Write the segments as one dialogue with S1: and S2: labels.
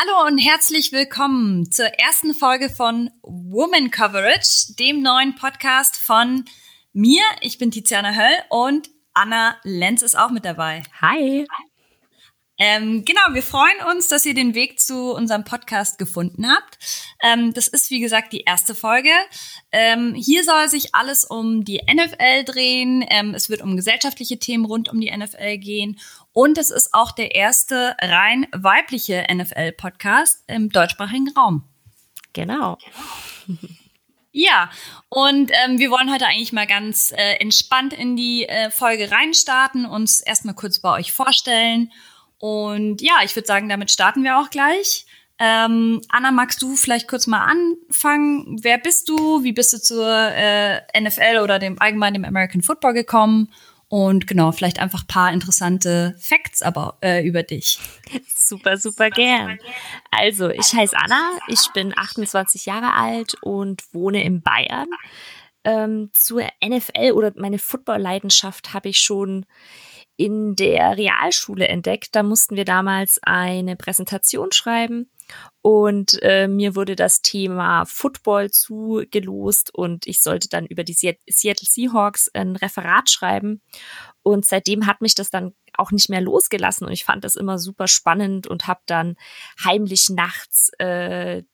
S1: Hallo und herzlich willkommen zur ersten Folge von Woman Coverage, dem neuen Podcast von mir. Ich bin Tiziana Höll und Anna Lenz ist auch mit dabei.
S2: Hi.
S1: Ähm, genau, wir freuen uns, dass ihr den Weg zu unserem Podcast gefunden habt. Ähm, das ist, wie gesagt, die erste Folge. Ähm, hier soll sich alles um die NFL drehen. Ähm, es wird um gesellschaftliche Themen rund um die NFL gehen. Und es ist auch der erste rein weibliche NFL-Podcast im deutschsprachigen Raum.
S2: Genau.
S1: Ja, und ähm, wir wollen heute eigentlich mal ganz äh, entspannt in die äh, Folge reinstarten, uns erstmal kurz bei euch vorstellen und ja, ich würde sagen, damit starten wir auch gleich. Ähm, Anna, magst du vielleicht kurz mal anfangen? Wer bist du? Wie bist du zur äh, NFL oder dem allgemein dem American Football gekommen? Und genau, vielleicht einfach paar interessante Facts aber äh, über dich.
S2: Super, super gern. Also, ich heiße Anna, ich bin 28 Jahre alt und wohne in Bayern. Ähm, zur NFL oder meine Football-Leidenschaft habe ich schon in der Realschule entdeckt. Da mussten wir damals eine Präsentation schreiben und äh, mir wurde das Thema Football zugelost und ich sollte dann über die Seattle Seahawks ein Referat schreiben. Und seitdem hat mich das dann auch nicht mehr losgelassen und ich fand das immer super spannend und habe dann heimlich nachts äh,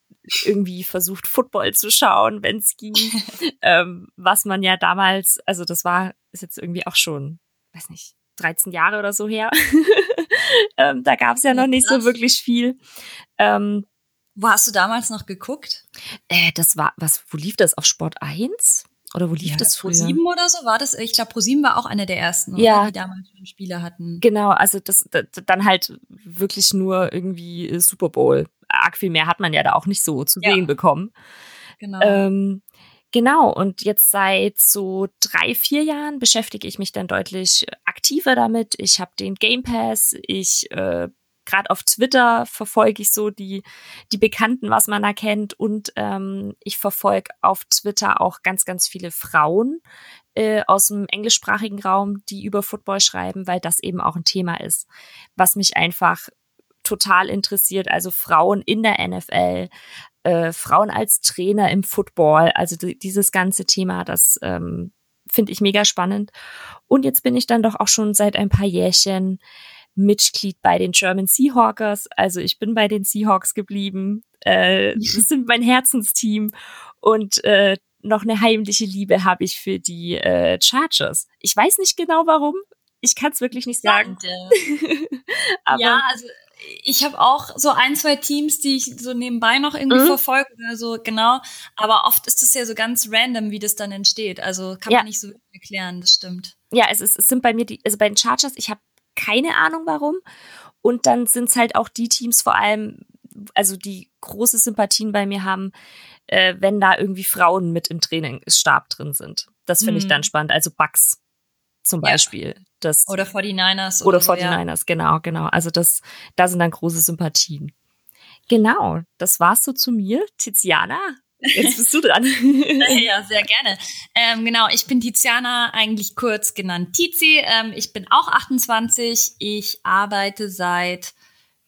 S2: irgendwie versucht, Football zu schauen, wenn es ging. ähm, was man ja damals, also das war, ist jetzt irgendwie auch schon, weiß nicht, 13 Jahre oder so her. ähm, da gab es ja noch nicht so wirklich viel. Ähm,
S1: wo hast du damals noch geguckt?
S2: Äh, das war, was, wo lief das? Auf Sport 1? Oder wo lief ja, das früher? Pro
S1: 7 oder so war das? Ich glaube, Pro 7 war auch einer der ersten, ja. die damals schon Spiele hatten.
S2: Genau, also das, das, dann halt wirklich nur irgendwie Super Bowl. Arg viel mehr hat man ja da auch nicht so zu ja. sehen bekommen. Genau. Ähm, Genau, und jetzt seit so drei, vier Jahren beschäftige ich mich dann deutlich aktiver damit. Ich habe den Game Pass, ich äh, gerade auf Twitter verfolge ich so die, die Bekannten, was man erkennt. Und ähm, ich verfolge auf Twitter auch ganz, ganz viele Frauen äh, aus dem englischsprachigen Raum, die über Football schreiben, weil das eben auch ein Thema ist, was mich einfach total interessiert. Also Frauen in der NFL, äh, Frauen als Trainer im Football, also dieses ganze Thema, das ähm, finde ich mega spannend. Und jetzt bin ich dann doch auch schon seit ein paar Jährchen Mitglied bei den German Seahawkers. Also ich bin bei den Seahawks geblieben. Äh, das sind mein Herzensteam. Und äh, noch eine heimliche Liebe habe ich für die äh, Chargers. Ich weiß nicht genau warum. Ich kann es wirklich nicht sagen.
S1: Aber ja, also ich habe auch so ein, zwei Teams, die ich so nebenbei noch irgendwie mhm. verfolge oder so, genau. Aber oft ist es ja so ganz random, wie das dann entsteht. Also kann ja. man nicht so erklären, das stimmt.
S2: Ja, es, ist, es sind bei mir die, also bei den Chargers, ich habe keine Ahnung warum. Und dann sind es halt auch die Teams vor allem, also die große Sympathien bei mir haben, äh, wenn da irgendwie Frauen mit im Trainingsstab drin sind. Das finde mhm. ich dann spannend. Also Bugs zum Beispiel. Ja. Das,
S1: oder 49ers.
S2: Oder, oder so, 49ers, ja. genau, genau. Also das, da sind dann große Sympathien. Genau, das war's so zu mir. Tiziana, jetzt bist du dran.
S1: ja, sehr gerne. Ähm, genau, ich bin Tiziana, eigentlich kurz genannt Tizi. Ähm, ich bin auch 28. Ich arbeite seit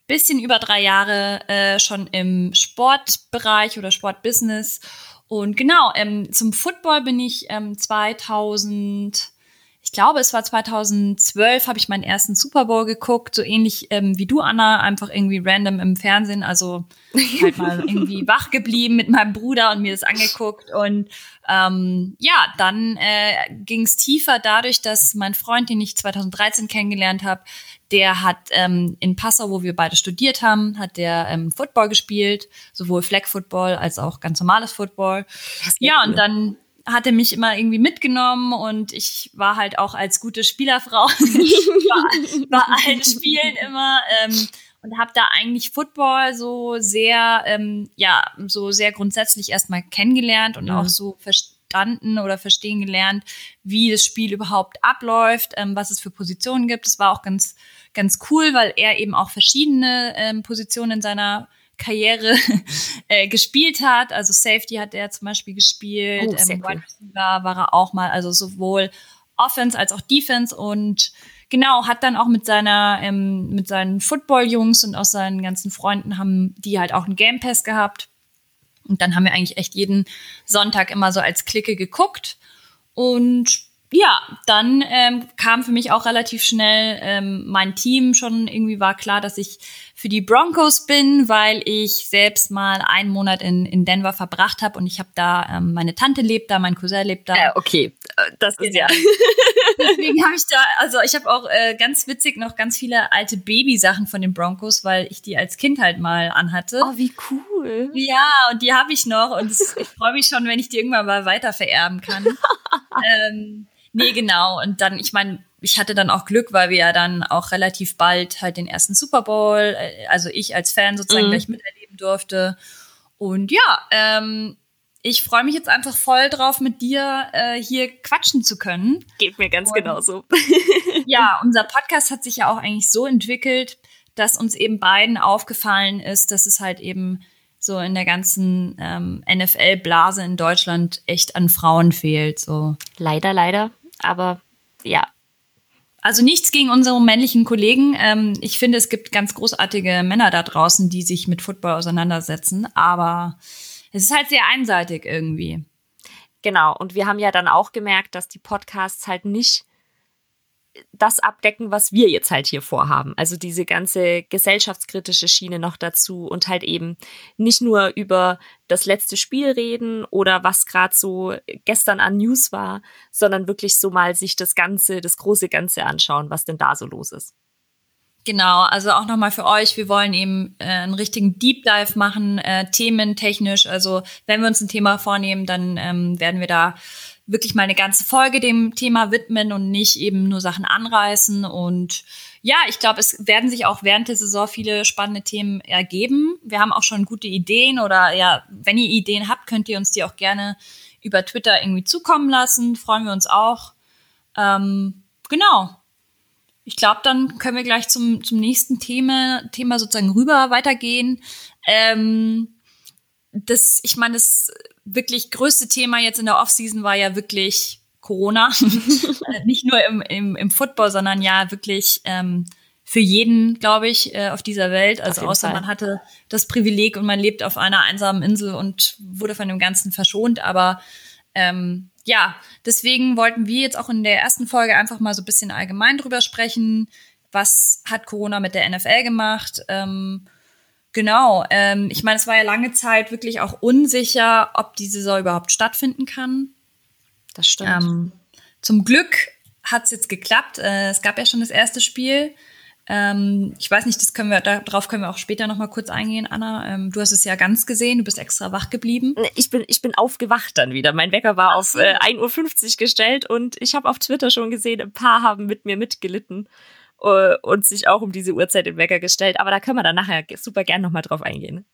S1: bisschen über drei Jahre äh, schon im Sportbereich oder Sportbusiness. Und genau, ähm, zum Football bin ich ähm, 2000 ich glaube, es war 2012, habe ich meinen ersten Super Bowl geguckt, so ähnlich ähm, wie du, Anna, einfach irgendwie random im Fernsehen, also halt mal irgendwie wach geblieben mit meinem Bruder und mir das angeguckt. Und ähm, ja, dann äh, ging es tiefer dadurch, dass mein Freund, den ich 2013 kennengelernt habe, der hat ähm, in Passau, wo wir beide studiert haben, hat der ähm, Football gespielt, sowohl Flag Football als auch ganz normales Football. Ja, und dann hat er mich immer irgendwie mitgenommen und ich war halt auch als gute Spielerfrau war allen Spielen immer ähm, und habe da eigentlich Football so sehr ähm, ja so sehr grundsätzlich erstmal kennengelernt und mhm. auch so verstanden oder verstehen gelernt, wie das Spiel überhaupt abläuft, ähm, was es für Positionen gibt. Das war auch ganz ganz cool, weil er eben auch verschiedene ähm, Positionen in seiner Karriere äh, gespielt hat. Also Safety hat er zum Beispiel gespielt, oh, ähm, Wide Receiver war er auch mal, also sowohl Offense als auch Defense und genau, hat dann auch mit seiner, ähm, mit seinen Football-Jungs und auch seinen ganzen Freunden haben die halt auch einen Game Pass gehabt. Und dann haben wir eigentlich echt jeden Sonntag immer so als Clique geguckt. Und ja, dann ähm, kam für mich auch relativ schnell ähm, mein Team schon irgendwie war klar, dass ich für die Broncos bin, weil ich selbst mal einen Monat in, in Denver verbracht habe und ich habe da, ähm, meine Tante lebt da, mein Cousin lebt da.
S2: Äh, okay, das ist ja.
S1: Deswegen habe ich da, also ich habe auch äh, ganz witzig noch ganz viele alte Babysachen von den Broncos, weil ich die als Kind halt mal anhatte.
S2: Oh, wie cool.
S1: Ja, und die habe ich noch und ich freue mich schon, wenn ich die irgendwann mal weiter vererben kann. ähm, Nee, genau. Und dann, ich meine, ich hatte dann auch Glück, weil wir ja dann auch relativ bald halt den ersten Super Bowl, äh, also ich als Fan sozusagen mhm. gleich miterleben durfte. Und ja, ähm, ich freue mich jetzt einfach voll drauf, mit dir äh, hier quatschen zu können.
S2: Geht mir ganz Und, genauso.
S1: ja, unser Podcast hat sich ja auch eigentlich so entwickelt, dass uns eben beiden aufgefallen ist, dass es halt eben so in der ganzen ähm, NFL-Blase in Deutschland echt an Frauen fehlt. So.
S2: Leider, leider aber ja.
S1: Also nichts gegen unsere männlichen Kollegen. Ähm, ich finde, es gibt ganz großartige Männer da draußen, die sich mit Football auseinandersetzen, aber es ist halt sehr einseitig irgendwie.
S2: Genau, und wir haben ja dann auch gemerkt, dass die Podcasts halt nicht das abdecken, was wir jetzt halt hier vorhaben. Also diese ganze gesellschaftskritische Schiene noch dazu und halt eben nicht nur über das letzte Spiel reden oder was gerade so gestern an News war, sondern wirklich so mal sich das Ganze, das große Ganze anschauen, was denn da so los ist.
S1: Genau, also auch nochmal für euch, wir wollen eben äh, einen richtigen Deep Dive machen, äh, thementechnisch. Also wenn wir uns ein Thema vornehmen, dann ähm, werden wir da wirklich mal eine ganze Folge dem Thema widmen und nicht eben nur Sachen anreißen. Und ja, ich glaube, es werden sich auch während der Saison viele spannende Themen ergeben. Wir haben auch schon gute Ideen oder ja, wenn ihr Ideen habt, könnt ihr uns die auch gerne über Twitter irgendwie zukommen lassen. Freuen wir uns auch. Ähm, genau. Ich glaube, dann können wir gleich zum, zum nächsten Thema, Thema sozusagen rüber weitergehen. Ähm, das, ich meine, das wirklich größte Thema jetzt in der Offseason war ja wirklich Corona. Äh, nicht nur im, im, im Football, sondern ja wirklich ähm, für jeden, glaube ich, äh, auf dieser Welt. Also außer Fall. man hatte das Privileg und man lebt auf einer einsamen Insel und wurde von dem Ganzen verschont. Aber ähm, ja, deswegen wollten wir jetzt auch in der ersten Folge einfach mal so ein bisschen allgemein drüber sprechen. Was hat Corona mit der NFL gemacht? Ähm, Genau. Ähm, ich meine, es war ja lange Zeit wirklich auch unsicher, ob die Saison überhaupt stattfinden kann.
S2: Das stimmt. Ähm,
S1: zum Glück hat es jetzt geklappt. Äh, es gab ja schon das erste Spiel. Ähm, ich weiß nicht, das können wir, darauf können wir auch später noch mal kurz eingehen, Anna. Ähm, du hast es ja ganz gesehen, du bist extra wach geblieben.
S2: Ich bin, ich bin aufgewacht dann wieder. Mein Wecker war auf äh, 1.50 Uhr gestellt und ich habe auf Twitter schon gesehen, ein paar haben mit mir mitgelitten und sich auch um diese Uhrzeit den Wecker gestellt. Aber da können wir dann nachher super gern nochmal drauf eingehen.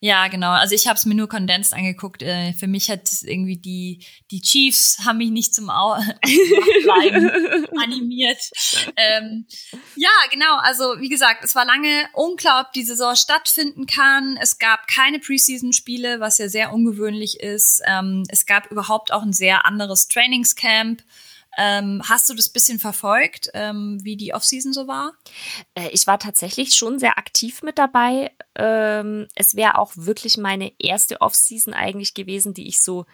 S1: Ja, genau. Also ich habe es mir nur kondensiert angeguckt. Äh, für mich hat irgendwie die die Chiefs haben mich nicht zum Au animiert. Ähm, ja, genau. Also wie gesagt, es war lange unklar, ob die Saison stattfinden kann. Es gab keine Preseason-Spiele, was ja sehr ungewöhnlich ist. Ähm, es gab überhaupt auch ein sehr anderes Trainingscamp. Ähm, hast du das bisschen verfolgt, ähm, wie die Offseason so war?
S2: Äh, ich war tatsächlich schon sehr aktiv mit dabei. Ähm, es wäre auch wirklich meine erste Offseason eigentlich gewesen, die ich so,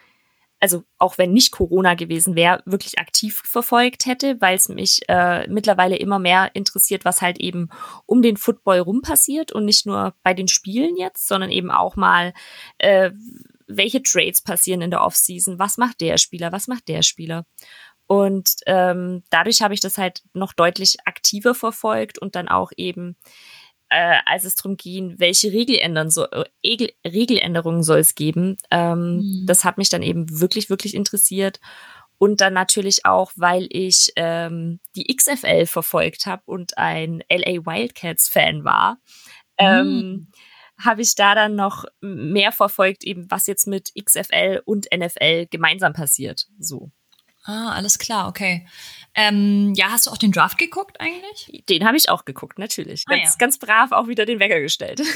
S2: also auch wenn nicht Corona gewesen wäre, wirklich aktiv verfolgt hätte, weil es mich äh, mittlerweile immer mehr interessiert, was halt eben um den Football rum passiert und nicht nur bei den Spielen jetzt, sondern eben auch mal äh, welche Trades passieren in der Offseason, was macht der Spieler, was macht der Spieler. Und ähm, dadurch habe ich das halt noch deutlich aktiver verfolgt und dann auch eben, äh, als es darum ging, welche Regeländern so, äh, Regeländerungen soll es geben, ähm, mhm. das hat mich dann eben wirklich, wirklich interessiert. Und dann natürlich auch, weil ich ähm, die XFL verfolgt habe und ein LA Wildcats-Fan war. Ähm, mhm. Ähm, habe ich da dann noch mehr verfolgt, eben was jetzt mit XFL und NFL gemeinsam passiert. So.
S1: Ah, alles klar, okay. Ähm, ja, hast du auch den Draft geguckt eigentlich?
S2: Den habe ich auch geguckt, natürlich. Ah, ganz, ja. ganz brav auch wieder den Wecker gestellt.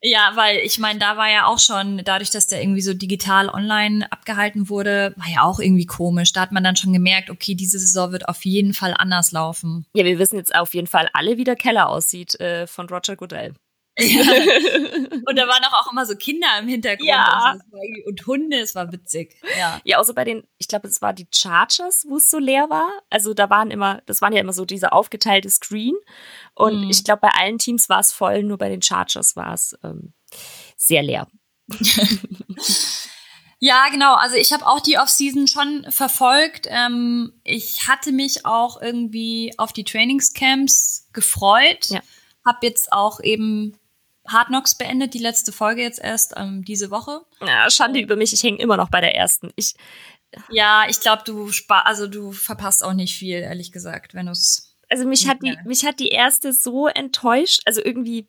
S1: Ja, weil ich meine, da war ja auch schon, dadurch, dass der irgendwie so digital online abgehalten wurde, war ja auch irgendwie komisch. Da hat man dann schon gemerkt, okay, diese Saison wird auf jeden Fall anders laufen.
S2: Ja, wir wissen jetzt auf jeden Fall alle, wie der Keller aussieht äh, von Roger Goodell.
S1: Ja. und da waren auch, immer so Kinder im Hintergrund
S2: ja.
S1: und, so. und, Hunde, es war witzig. Ja,
S2: ja außer bei den, ich glaube, es war die Chargers, wo es so leer war. Also da waren immer, das waren ja immer so diese aufgeteilte Screen. Und mhm. ich glaube, bei allen Teams war es voll, nur bei den Chargers war es ähm, sehr leer.
S1: Ja, genau. Also ich habe auch die Offseason schon verfolgt. Ähm, ich hatte mich auch irgendwie auf die Trainingscamps gefreut. Ja. Hab jetzt auch eben Hard Knocks beendet, die letzte Folge jetzt erst ähm, diese Woche.
S2: Ja, Schande über mich, ich hänge immer noch bei der ersten. Ich
S1: ja, ich glaube, du spar also du verpasst auch nicht viel, ehrlich gesagt, wenn du es.
S2: Also mich hat die mich hat die erste so enttäuscht, also irgendwie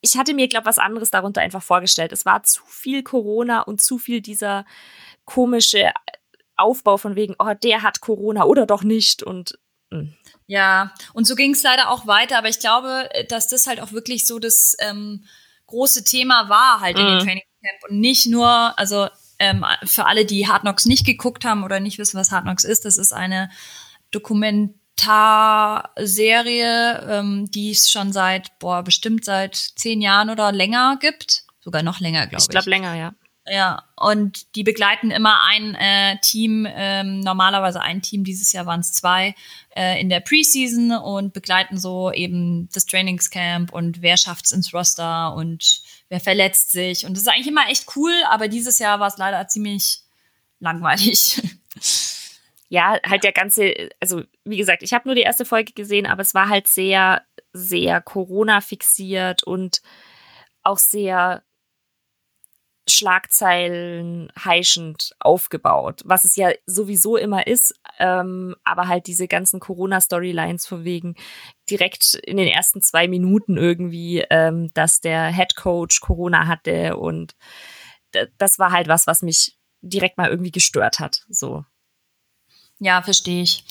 S2: ich hatte mir glaube was anderes darunter einfach vorgestellt. Es war zu viel Corona und zu viel dieser komische Aufbau von wegen, oh, der hat Corona oder doch nicht und mh.
S1: Ja, und so ging es leider auch weiter, aber ich glaube, dass das halt auch wirklich so das ähm, große Thema war halt mhm. in dem Training Camp und nicht nur, also ähm, für alle, die Hard Knocks nicht geguckt haben oder nicht wissen, was Hard Knocks ist, das ist eine Dokumentarserie, ähm, die es schon seit, boah, bestimmt seit zehn Jahren oder länger gibt. Sogar noch länger, glaube ich.
S2: Ich glaube länger, ja.
S1: Ja, und die begleiten immer ein äh, Team, ähm, normalerweise ein Team, dieses Jahr waren es zwei, äh, in der Preseason und begleiten so eben das Trainingscamp und wer schafft es ins Roster und wer verletzt sich. Und das ist eigentlich immer echt cool, aber dieses Jahr war es leider ziemlich langweilig.
S2: Ja, halt der ganze, also wie gesagt, ich habe nur die erste Folge gesehen, aber es war halt sehr, sehr Corona fixiert und auch sehr Schlagzeilen heischend aufgebaut, was es ja sowieso immer ist, ähm, aber halt diese ganzen Corona-Storylines von wegen direkt in den ersten zwei Minuten irgendwie, ähm, dass der Head Coach Corona hatte und das war halt was, was mich direkt mal irgendwie gestört hat. So.
S1: Ja, verstehe ich.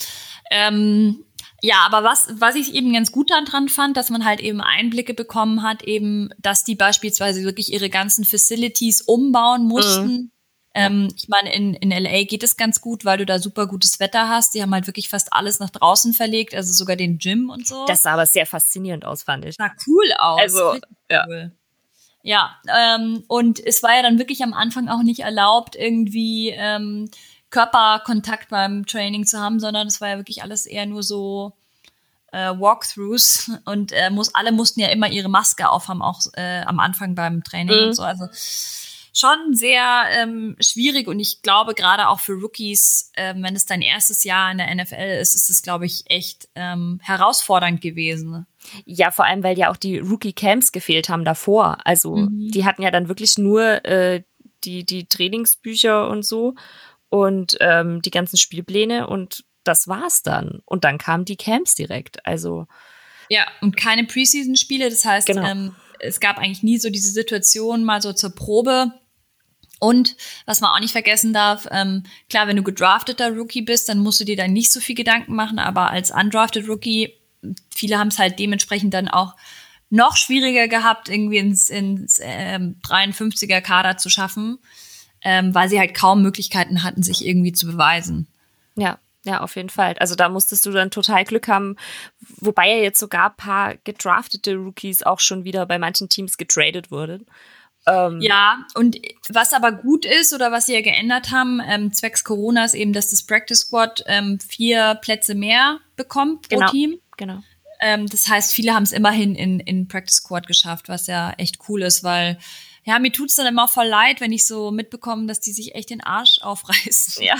S1: Ähm, ja, aber was, was ich eben ganz gut daran fand, dass man halt eben Einblicke bekommen hat, eben, dass die beispielsweise wirklich ihre ganzen Facilities umbauen mussten. Mhm. Ähm, ich meine, in, in LA geht es ganz gut, weil du da super gutes Wetter hast. Die haben halt wirklich fast alles nach draußen verlegt, also sogar den Gym und so.
S2: Das sah aber sehr faszinierend aus, fand ich.
S1: Sah cool aus.
S2: Also, ja.
S1: Cool. Ja, ähm, und es war ja dann wirklich am Anfang auch nicht erlaubt, irgendwie ähm, Körperkontakt beim Training zu haben, sondern es war ja wirklich alles eher nur so äh, Walkthroughs und äh, muss, alle mussten ja immer ihre Maske aufhaben, auch äh, am Anfang beim Training mhm. und so. Also schon sehr ähm, schwierig und ich glaube gerade auch für Rookies, äh, wenn es dein erstes Jahr in der NFL ist, ist es, glaube ich, echt ähm, herausfordernd gewesen.
S2: Ja, vor allem, weil ja auch die Rookie-Camps gefehlt haben davor. Also mhm. die hatten ja dann wirklich nur äh, die, die Trainingsbücher und so und ähm, die ganzen Spielpläne und das war's dann. Und dann kamen die Camps direkt. Also
S1: ja, und keine Preseason-Spiele. Das heißt, genau. ähm, es gab eigentlich nie so diese Situation mal so zur Probe. Und was man auch nicht vergessen darf, ähm, klar, wenn du gedrafteter Rookie bist, dann musst du dir dann nicht so viel Gedanken machen, aber als undrafted Rookie, viele haben es halt dementsprechend dann auch noch schwieriger gehabt, irgendwie ins, ins ähm, 53er Kader zu schaffen ähm, weil sie halt kaum Möglichkeiten hatten, sich irgendwie zu beweisen.
S2: Ja, ja, auf jeden Fall. Also da musstest du dann total Glück haben, wobei ja jetzt sogar ein paar gedraftete Rookies auch schon wieder bei manchen Teams getradet wurden.
S1: Ähm ja, und was aber gut ist oder was sie ja geändert haben, ähm, zwecks Corona, ist eben, dass das Practice Squad ähm, vier Plätze mehr bekommt pro
S2: genau,
S1: Team.
S2: Genau.
S1: Ähm, das heißt, viele haben es immerhin in, in Practice Squad geschafft, was ja echt cool ist, weil ja, mir tut's dann immer voll leid, wenn ich so mitbekomme, dass die sich echt den Arsch aufreißen.
S2: Ja.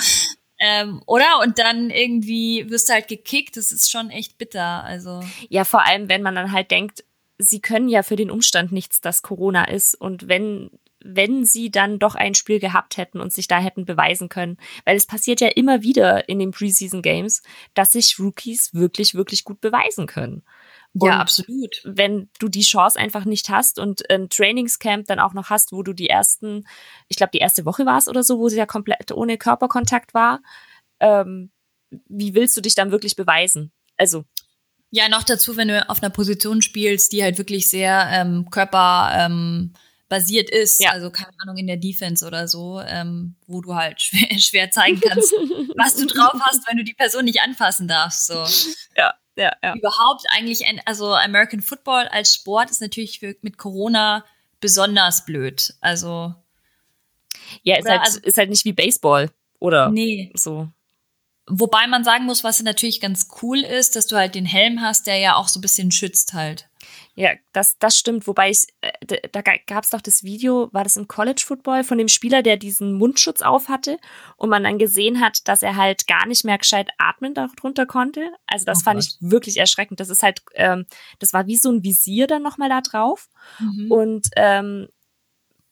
S1: Ähm, oder? Und dann irgendwie wirst du halt gekickt. Das ist schon echt bitter. Also.
S2: Ja, vor allem, wenn man dann halt denkt, sie können ja für den Umstand nichts, dass Corona ist. Und wenn, wenn sie dann doch ein Spiel gehabt hätten und sich da hätten beweisen können. Weil es passiert ja immer wieder in den Preseason Games, dass sich Rookies wirklich, wirklich gut beweisen können.
S1: Und ja, absolut.
S2: Wenn du die Chance einfach nicht hast und ein Trainingscamp dann auch noch hast, wo du die ersten, ich glaube, die erste Woche war es oder so, wo sie ja komplett ohne Körperkontakt war, ähm, wie willst du dich dann wirklich beweisen? Also.
S1: Ja, noch dazu, wenn du auf einer Position spielst, die halt wirklich sehr ähm, Körper ähm, ist, ja. also keine Ahnung in der Defense oder so, ähm, wo du halt schwer, schwer zeigen kannst, was du drauf hast, wenn du die Person nicht anfassen darfst. So.
S2: Ja, ja, ja.
S1: Überhaupt eigentlich, also American Football als Sport ist natürlich für, mit Corona besonders blöd. Also
S2: ja, ist halt, also, ist halt nicht wie Baseball oder
S1: nee.
S2: so.
S1: Wobei man sagen muss, was natürlich ganz cool ist, dass du halt den Helm hast, der ja auch so ein bisschen schützt halt.
S2: Ja, das, das stimmt. Wobei ich, äh, da gab es doch das Video, war das im College Football, von dem Spieler, der diesen Mundschutz auf hatte und man dann gesehen hat, dass er halt gar nicht mehr gescheit atmen darunter konnte. Also das oh fand Gott. ich wirklich erschreckend. Das ist halt, ähm, das war wie so ein Visier dann nochmal da drauf. Mhm. Und ähm,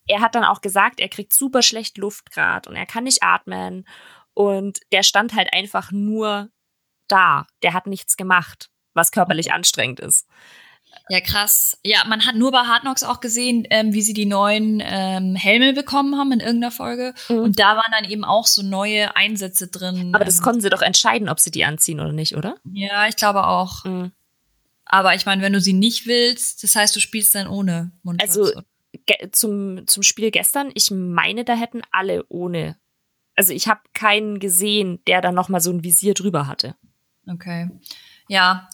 S2: er hat dann auch gesagt, er kriegt super schlecht Luft gerade und er kann nicht atmen. Und der stand halt einfach nur da. Der hat nichts gemacht, was körperlich anstrengend ist.
S1: Ja, krass. Ja, man hat nur bei Hard Knocks auch gesehen, ähm, wie sie die neuen ähm, Helme bekommen haben in irgendeiner Folge. Mhm. Und da waren dann eben auch so neue Einsätze drin.
S2: Aber das ähm, konnten sie doch entscheiden, ob sie die anziehen oder nicht, oder?
S1: Ja, ich glaube auch. Mhm. Aber ich meine, wenn du sie nicht willst, das heißt, du spielst dann ohne
S2: Mundschutz. Also zum, zum Spiel gestern, ich meine, da hätten alle ohne. Also ich habe keinen gesehen, der da noch mal so ein Visier drüber hatte.
S1: Okay. Ja.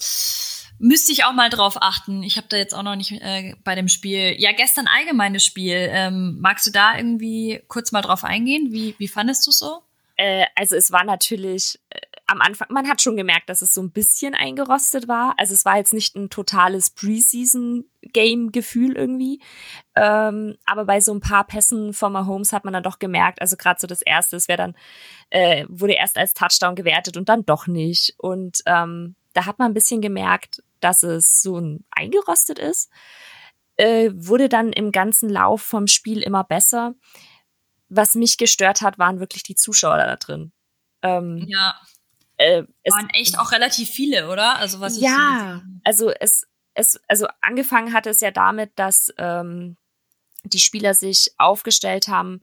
S1: Müsste ich auch mal drauf achten. Ich habe da jetzt auch noch nicht äh, bei dem Spiel. Ja, gestern allgemeines Spiel. Ähm, magst du da irgendwie kurz mal drauf eingehen? Wie, wie fandest du so?
S2: Äh, also es war natürlich äh, am Anfang, man hat schon gemerkt, dass es so ein bisschen eingerostet war. Also es war jetzt nicht ein totales Preseason-Game-Gefühl irgendwie. Ähm, aber bei so ein paar Pässen von Mahomes hat man dann doch gemerkt, also gerade so das erste, es wäre dann, äh, wurde erst als Touchdown gewertet und dann doch nicht. Und ähm, da hat man ein bisschen gemerkt, dass es so ein eingerostet ist, äh, wurde dann im ganzen Lauf vom Spiel immer besser. Was mich gestört hat, waren wirklich die Zuschauer da drin.
S1: Ähm, ja. Äh, es waren echt auch relativ viele, oder? Also was
S2: ja, so also es, es, also angefangen hat es ja damit, dass ähm, die Spieler sich aufgestellt haben,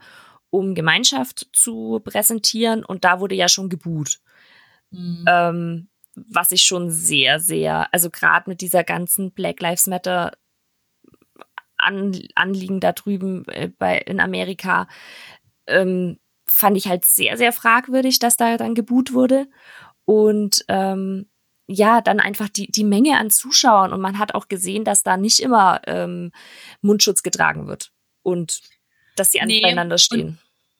S2: um Gemeinschaft zu präsentieren und da wurde ja schon geboot. Mhm. Ähm, was ich schon sehr, sehr, also gerade mit dieser ganzen Black Lives Matter an, Anliegen da drüben äh, bei, in Amerika, ähm, fand ich halt sehr, sehr fragwürdig, dass da dann geboot wurde. Und ähm, ja, dann einfach die, die Menge an Zuschauern. Und man hat auch gesehen, dass da nicht immer ähm, Mundschutz getragen wird. Und dass sie nee, beieinander stehen.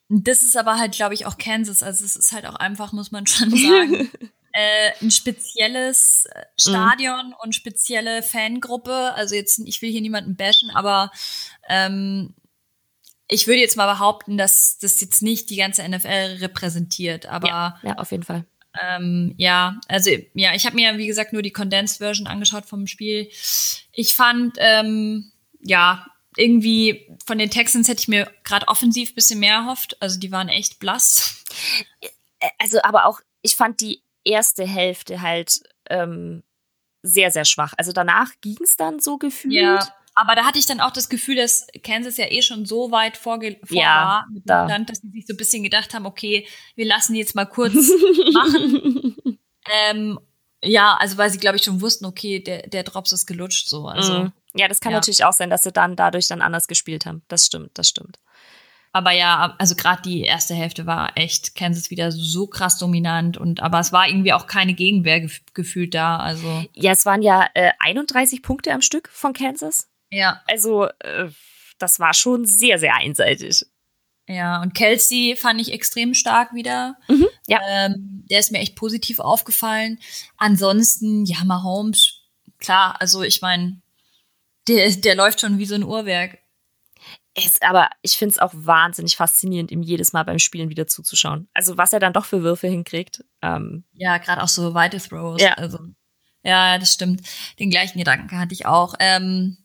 S1: Das ist aber halt, glaube ich, auch Kansas. Also es ist halt auch einfach, muss man schon sagen, äh, ein spezielles äh, Stadion mhm. und spezielle Fangruppe. Also jetzt, ich will hier niemanden bashen, aber ähm, ich würde jetzt mal behaupten, dass das jetzt nicht die ganze NFL repräsentiert. Aber
S2: ja, ja auf jeden Fall.
S1: Ähm, ja, also ja, ich habe mir wie gesagt nur die Condensed Version angeschaut vom Spiel. Ich fand ähm, ja irgendwie von den Texans hätte ich mir gerade offensiv bisschen mehr erhofft. Also die waren echt blass.
S2: Also aber auch ich fand die erste Hälfte halt ähm, sehr, sehr schwach. Also danach ging es dann so gefühlt.
S1: Ja, aber da hatte ich dann auch das Gefühl, dass Kansas ja eh schon so weit vorge vor ja, war mit da. Land, dass sie sich so ein bisschen gedacht haben, okay, wir lassen die jetzt mal kurz machen. ähm, ja, also weil sie, glaube ich, schon wussten, okay, der, der Drops ist gelutscht so. Also, mm.
S2: Ja, das kann ja. natürlich auch sein, dass sie dann dadurch dann anders gespielt haben. Das stimmt, das stimmt.
S1: Aber ja, also gerade die erste Hälfte war echt Kansas wieder so krass dominant und aber es war irgendwie auch keine Gegenwehr gef gefühlt da. Also
S2: ja, es waren ja äh, 31 Punkte am Stück von Kansas.
S1: Ja.
S2: Also äh, das war schon sehr sehr einseitig.
S1: Ja, und Kelsey fand ich extrem stark wieder.
S2: Mhm, ja.
S1: Ähm, der ist mir echt positiv aufgefallen. Ansonsten, ja, Mahomes, klar, also ich meine, der, der läuft schon wie so ein Uhrwerk.
S2: Ist, aber ich finde es auch wahnsinnig faszinierend, ihm jedes Mal beim Spielen wieder zuzuschauen. Also was er dann doch für Würfe hinkriegt. Ähm,
S1: ja, gerade auch so weite Throws. Ja. Also, ja, das stimmt. Den gleichen Gedanken hatte ich auch. Ähm,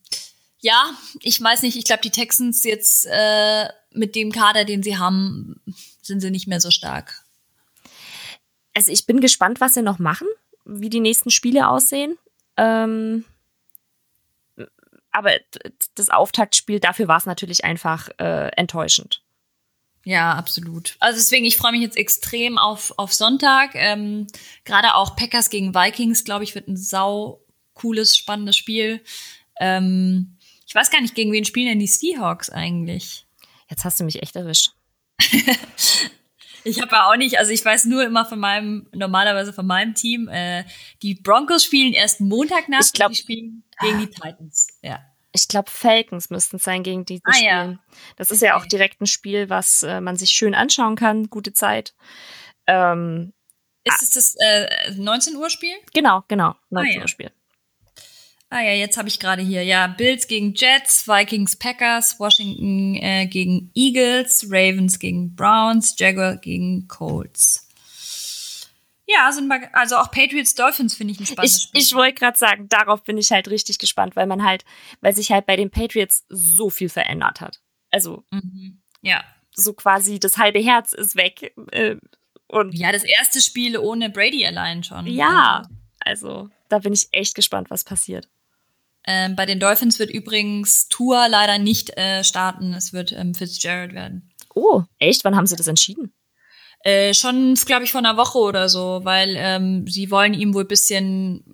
S1: ja, ich weiß nicht, ich glaube, die Texans jetzt äh, mit dem Kader, den sie haben, sind sie nicht mehr so stark.
S2: Also ich bin gespannt, was sie noch machen, wie die nächsten Spiele aussehen. Ähm, aber das Auftaktspiel, dafür war es natürlich einfach äh, enttäuschend.
S1: Ja, absolut. Also deswegen, ich freue mich jetzt extrem auf, auf Sonntag. Ähm, Gerade auch Packers gegen Vikings, glaube ich, wird ein sau cooles, spannendes Spiel. Ähm, ich weiß gar nicht, gegen wen spielen denn die Seahawks eigentlich?
S2: Jetzt hast du mich echt erwischt.
S1: ich habe ja auch nicht, also ich weiß nur immer von meinem, normalerweise von meinem Team, äh, die Broncos spielen erst Montagnacht
S2: ich glaub,
S1: die spielen gegen die Titans.
S2: Ich glaube, Falcons müssten es sein, gegen die sie ah, spielen. Ja. Das ist okay. ja auch direkt ein Spiel, was äh, man sich schön anschauen kann. Gute Zeit. Ähm,
S1: ist es das äh, 19 Uhr Spiel?
S2: Genau, genau. 19 ah, ja. Uhr Spiel.
S1: Ah ja, jetzt habe ich gerade hier. Ja, Bills gegen Jets, Vikings Packers, Washington äh, gegen Eagles, Ravens gegen Browns, Jaguar gegen Colts. Ja, sind wir, also auch Patriots Dolphins finde ich ein spannendes
S2: ich, Spiel. Ich wollte gerade sagen, darauf bin ich halt richtig gespannt, weil man halt, weil sich halt bei den Patriots so viel verändert hat. Also
S1: mhm. ja,
S2: so quasi das halbe Herz ist weg. Äh, und
S1: ja, das erste Spiel ohne Brady allein schon.
S2: Ja, also, also da bin ich echt gespannt, was passiert.
S1: Ähm, bei den Dolphins wird übrigens Tour leider nicht äh, starten. Es wird ähm, Fitzgerald werden.
S2: Oh, echt? Wann haben sie das entschieden?
S1: Äh, schon, glaube ich, vor einer Woche oder so, weil ähm, sie wollen ihm wohl bisschen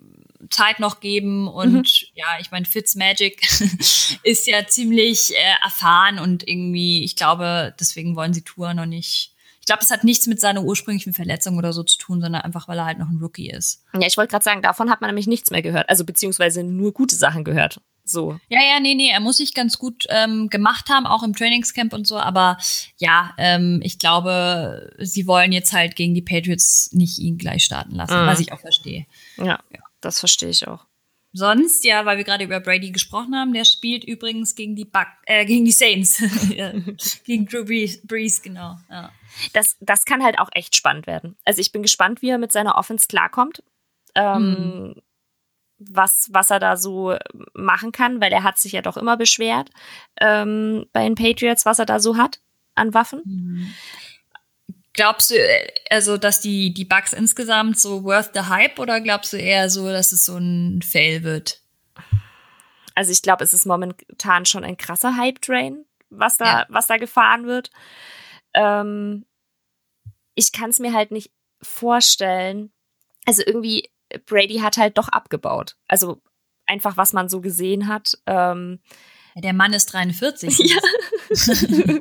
S1: Zeit noch geben und mhm. ja, ich meine, Fitzmagic ist ja ziemlich äh, erfahren und irgendwie, ich glaube, deswegen wollen sie Tour noch nicht glaube, es hat nichts mit seiner ursprünglichen Verletzung oder so zu tun, sondern einfach, weil er halt noch ein Rookie ist.
S2: Ja, ich wollte gerade sagen, davon hat man nämlich nichts mehr gehört. Also beziehungsweise nur gute Sachen gehört. So.
S1: Ja, ja, nee, nee, er muss sich ganz gut ähm, gemacht haben, auch im Trainingscamp und so, aber ja, ähm, ich glaube, sie wollen jetzt halt gegen die Patriots nicht ihn gleich starten lassen, mhm. was ich auch verstehe.
S2: Ja, ja, das verstehe ich auch.
S1: Sonst, ja, weil wir gerade über Brady gesprochen haben, der spielt übrigens gegen die Buck, äh, gegen die Saints. gegen Drew Brees, Brees genau. Ja.
S2: Das, das kann halt auch echt spannend werden. Also ich bin gespannt, wie er mit seiner Offense klarkommt. Ähm, hm. was, was er da so machen kann, weil er hat sich ja doch immer beschwert ähm, bei den Patriots, was er da so hat an Waffen. Hm.
S1: Glaubst du, äh, also, dass die, die Bugs insgesamt so worth the hype oder glaubst du eher so, dass es so ein Fail wird?
S2: Also, ich glaube, es ist momentan schon ein krasser Hype-Train, was da, ja. was da gefahren wird. Ähm, ich kann es mir halt nicht vorstellen. Also, irgendwie, Brady hat halt doch abgebaut. Also, einfach, was man so gesehen hat. Ähm,
S1: der Mann ist 43. Ja.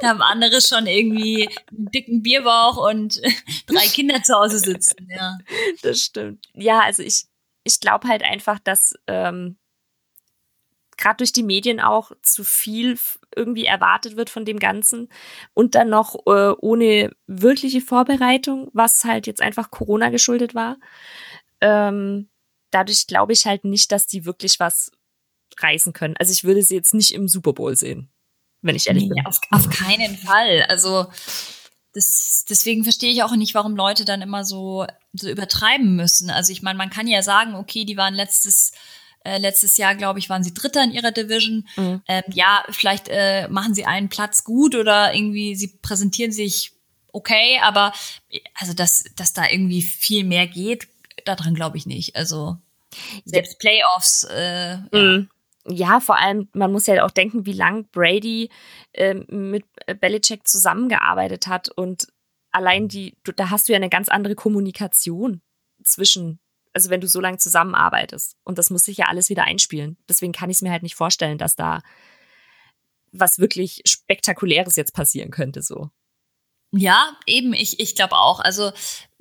S1: da haben andere schon irgendwie einen dicken Bierbauch und drei Kinder zu Hause sitzen. Ja,
S2: das stimmt. Ja, also ich, ich glaube halt einfach, dass ähm, gerade durch die Medien auch zu viel irgendwie erwartet wird von dem Ganzen und dann noch äh, ohne wirkliche Vorbereitung, was halt jetzt einfach Corona geschuldet war. Ähm, dadurch glaube ich halt nicht, dass die wirklich was reißen können. Also ich würde sie jetzt nicht im Super Bowl sehen wenn ich ehrlich nee, bin.
S1: Auf, auf keinen Fall. Also das, deswegen verstehe ich auch nicht, warum Leute dann immer so, so übertreiben müssen. Also ich meine, man kann ja sagen, okay, die waren letztes äh, letztes Jahr, glaube ich, waren sie Dritter in ihrer Division. Mhm. Ähm, ja, vielleicht äh, machen sie einen Platz gut oder irgendwie sie präsentieren sich okay, aber also dass, dass da irgendwie viel mehr geht, daran glaube ich nicht. Also selbst Playoffs, äh, mhm. ja
S2: ja, vor allem, man muss ja auch denken, wie lang Brady äh, mit Belichick zusammengearbeitet hat und allein die, du, da hast du ja eine ganz andere Kommunikation zwischen, also wenn du so lange zusammenarbeitest und das muss sich ja alles wieder einspielen. Deswegen kann ich es mir halt nicht vorstellen, dass da was wirklich Spektakuläres jetzt passieren könnte, so.
S1: Ja, eben, ich, ich glaube auch. Also,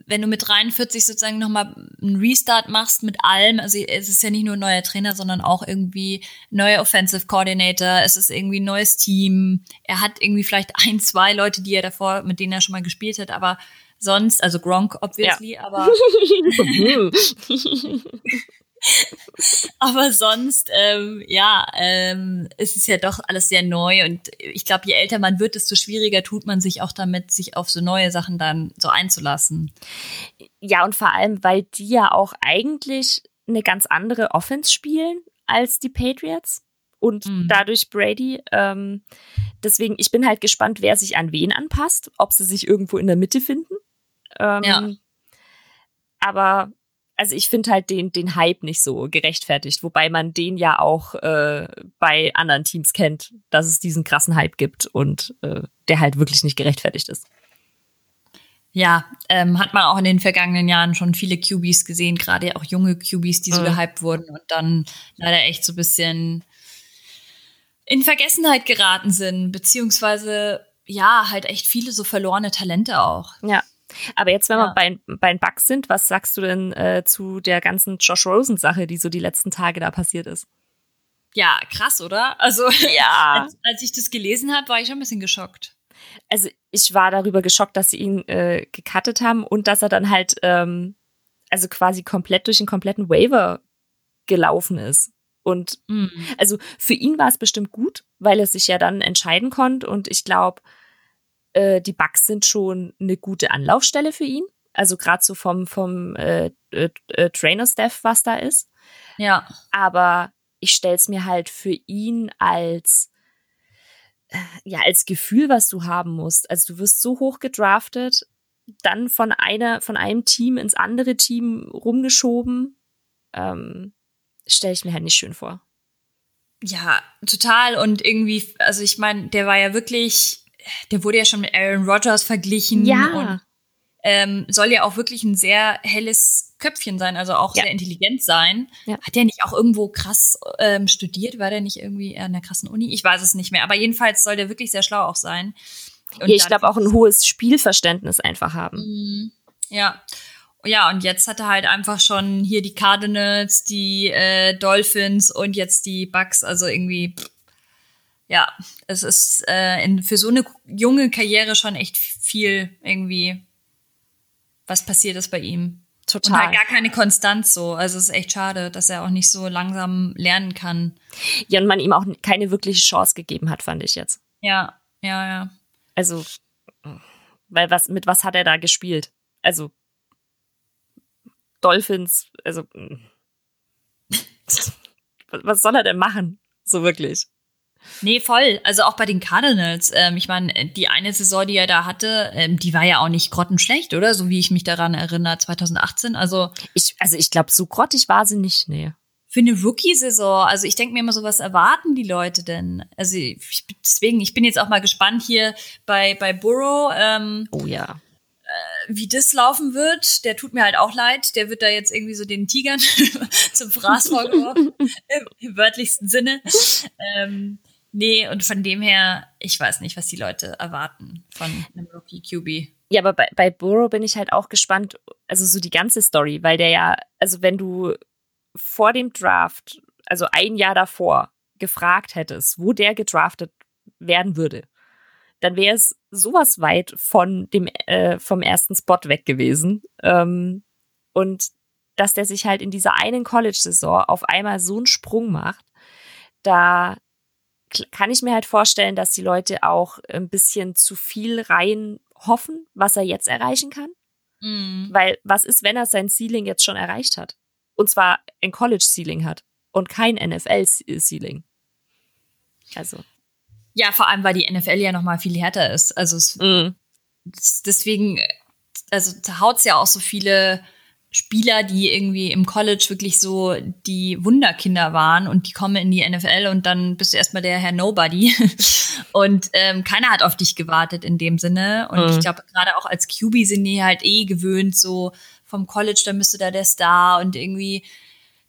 S1: wenn du mit 43 sozusagen nochmal einen Restart machst mit allem, also es ist ja nicht nur ein neuer Trainer, sondern auch irgendwie neuer Offensive Coordinator, es ist irgendwie ein neues Team. Er hat irgendwie vielleicht ein, zwei Leute, die er davor, mit denen er schon mal gespielt hat, aber sonst, also Gronk obviously, ja. aber Aber sonst, ähm, ja, ähm, ist es ja doch alles sehr neu und ich glaube, je älter man wird, desto schwieriger tut man sich auch damit, sich auf so neue Sachen dann so einzulassen.
S2: Ja, und vor allem, weil die ja auch eigentlich eine ganz andere Offense spielen als die Patriots und mhm. dadurch Brady. Ähm, deswegen, ich bin halt gespannt, wer sich an wen anpasst, ob sie sich irgendwo in der Mitte finden. Ähm, ja. Aber also ich finde halt den, den Hype nicht so gerechtfertigt, wobei man den ja auch äh, bei anderen Teams kennt, dass es diesen krassen Hype gibt und äh, der halt wirklich nicht gerechtfertigt ist.
S1: ja, ähm, hat man auch in den vergangenen Jahren schon viele QBs gesehen, gerade auch junge QBs, die so mhm. gehypt wurden und dann leider echt so ein bisschen in Vergessenheit geraten sind, beziehungsweise ja, halt echt viele so verlorene Talente auch.
S2: Ja. Aber jetzt, wenn ja. wir bei, bei den Bugs sind, was sagst du denn äh, zu der ganzen Josh Rosen-Sache, die so die letzten Tage da passiert ist?
S1: Ja, krass, oder? Also, ja. als, als ich das gelesen habe, war ich schon ein bisschen geschockt
S2: also ich war darüber geschockt, dass sie ihn äh, gecuttet haben und dass er dann halt ähm, also quasi komplett durch den kompletten Waiver gelaufen ist. Und mhm. also für ihn war es bestimmt gut, weil er sich ja dann entscheiden konnte. Und ich glaube, äh, die Bugs sind schon eine gute Anlaufstelle für ihn. Also gerade so vom, vom äh, äh, äh, Trainer-Staff, was da ist.
S1: Ja.
S2: Aber ich stelle es mir halt für ihn als ja, als Gefühl, was du haben musst. Also du wirst so hoch gedraftet, dann von einer, von einem Team ins andere Team rumgeschoben. Ähm, Stelle ich mir halt nicht schön vor.
S1: Ja, total. Und irgendwie, also ich meine, der war ja wirklich, der wurde ja schon mit Aaron Rodgers verglichen.
S2: Ja.
S1: Und ähm, soll ja auch wirklich ein sehr helles Köpfchen sein, also auch ja. sehr intelligent sein. Ja. Hat der nicht auch irgendwo krass ähm, studiert? War der nicht irgendwie an der krassen Uni? Ich weiß es nicht mehr. Aber jedenfalls soll der wirklich sehr schlau auch sein.
S2: Und ich glaube auch ein hohes Spielverständnis einfach haben.
S1: Mhm. Ja. Ja, und jetzt hat er halt einfach schon hier die Cardinals, die äh, Dolphins und jetzt die Bucks. Also irgendwie, pff, ja, es ist äh, in, für so eine junge Karriere schon echt viel irgendwie was passiert ist bei ihm.
S2: Total.
S1: Und halt gar keine Konstanz so. Also es ist echt schade, dass er auch nicht so langsam lernen kann.
S2: Ja, und man ihm auch keine wirkliche Chance gegeben hat, fand ich jetzt.
S1: Ja, ja, ja.
S2: Also, weil was, mit was hat er da gespielt? Also, Dolphins, also, was soll er denn machen? So wirklich.
S1: Nee, voll. Also auch bei den Cardinals. Ähm, ich meine, die eine Saison, die er da hatte, ähm, die war ja auch nicht grottenschlecht, oder? So wie ich mich daran erinnere, 2018. Also
S2: ich, also ich glaube, so grottig war sie nicht, nee.
S1: Für eine Rookie-Saison, also ich denke mir immer so, was erwarten die Leute denn? Also ich, deswegen, ich bin jetzt auch mal gespannt hier bei, bei Burrow. Ähm,
S2: oh ja
S1: äh, wie das laufen wird, der tut mir halt auch leid. Der wird da jetzt irgendwie so den Tigern zum Fraß vorgeworfen, im, im, wörtlichsten Sinne. Ähm, Nee, und von dem her, ich weiß nicht, was die Leute erwarten von einem Rookie QB.
S2: Ja, aber bei, bei Burrow bin ich halt auch gespannt, also so die ganze Story, weil der ja, also wenn du vor dem Draft, also ein Jahr davor, gefragt hättest, wo der gedraftet werden würde, dann wäre es sowas weit von dem äh, vom ersten Spot weg gewesen. Ähm, und dass der sich halt in dieser einen College-Saison auf einmal so einen Sprung macht, da kann ich mir halt vorstellen, dass die Leute auch ein bisschen zu viel rein hoffen, was er jetzt erreichen kann. Mhm. Weil was ist, wenn er sein Ceiling jetzt schon erreicht hat? Und zwar ein College-Ceiling hat und kein NFL-Ceiling. Also.
S1: Ja, vor allem, weil die NFL ja noch mal viel härter ist. Also es, mhm. deswegen, also haut's ja auch so viele Spieler, die irgendwie im College wirklich so die Wunderkinder waren und die kommen in die NFL und dann bist du erstmal der Herr Nobody. und ähm, keiner hat auf dich gewartet in dem Sinne. Und mhm. ich glaube, gerade auch als QB sind die halt eh gewöhnt, so vom College, dann bist du da der Star und irgendwie,